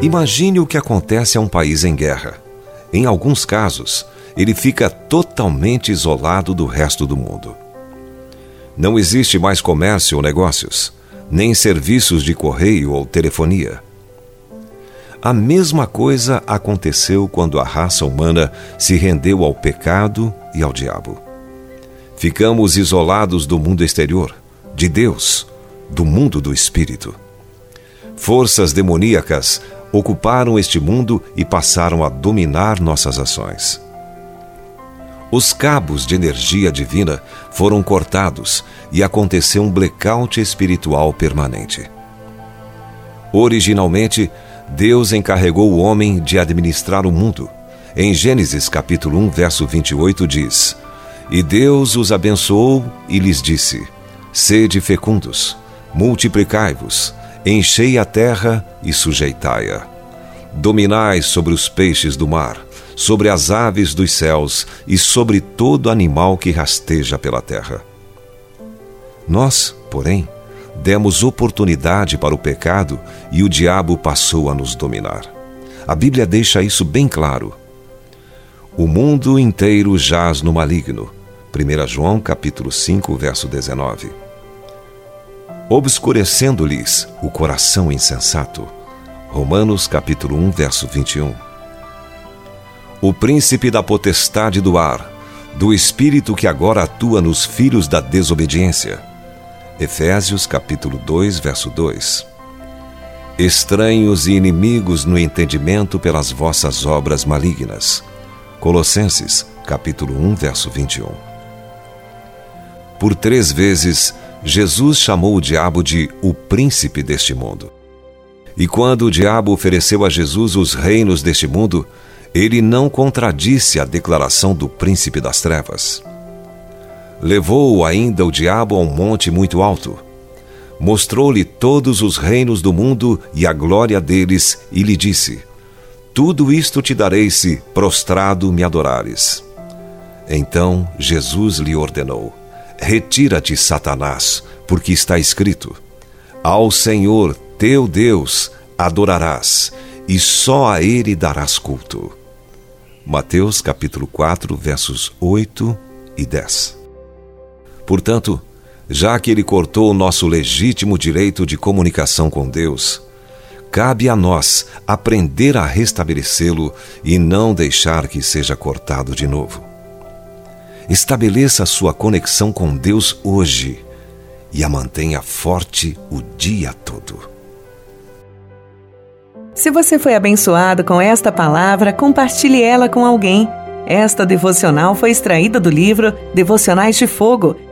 Imagine o que acontece a um país em guerra. Em alguns casos, ele fica totalmente isolado do resto do mundo. Não existe mais comércio ou negócios, nem serviços de correio ou telefonia. A mesma coisa aconteceu quando a raça humana se rendeu ao pecado e ao diabo. Ficamos isolados do mundo exterior, de Deus, do mundo do espírito. Forças demoníacas ocuparam este mundo e passaram a dominar nossas ações. Os cabos de energia divina foram cortados e aconteceu um blackout espiritual permanente. Originalmente, Deus encarregou o homem de administrar o mundo. Em Gênesis capítulo 1, verso 28 diz: E Deus os abençoou e lhes disse: Sede fecundos, multiplicai-vos, enchei a terra e sujeitai-a. Dominai sobre os peixes do mar, sobre as aves dos céus e sobre todo animal que rasteja pela terra. Nós, porém, demos oportunidade para o pecado e o diabo passou a nos dominar. A Bíblia deixa isso bem claro. O mundo inteiro jaz no maligno. 1 João capítulo 5, verso 19. Obscurecendo-lhes o coração insensato. Romanos capítulo 1, verso 21. O príncipe da potestade do ar, do espírito que agora atua nos filhos da desobediência Efésios capítulo 2, verso 2. Estranhos e inimigos no entendimento pelas vossas obras malignas. Colossenses capítulo 1, verso 21. Por três vezes, Jesus chamou o diabo de o príncipe deste mundo. E quando o diabo ofereceu a Jesus os reinos deste mundo, ele não contradisse a declaração do príncipe das trevas. Levou ainda o diabo a um monte muito alto. Mostrou-lhe todos os reinos do mundo e a glória deles, e lhe disse: Tudo isto te darei se, prostrado, me adorares. Então Jesus lhe ordenou: Retira-te, Satanás, porque está escrito: Ao Senhor teu Deus adorarás, e só a ele darás culto. Mateus capítulo 4, versos 8 e 10. Portanto, já que ele cortou o nosso legítimo direito de comunicação com Deus, cabe a nós aprender a restabelecê-lo e não deixar que seja cortado de novo. Estabeleça sua conexão com Deus hoje e a mantenha forte o dia todo. Se você foi abençoado com esta palavra, compartilhe ela com alguém. Esta devocional foi extraída do livro Devocionais de Fogo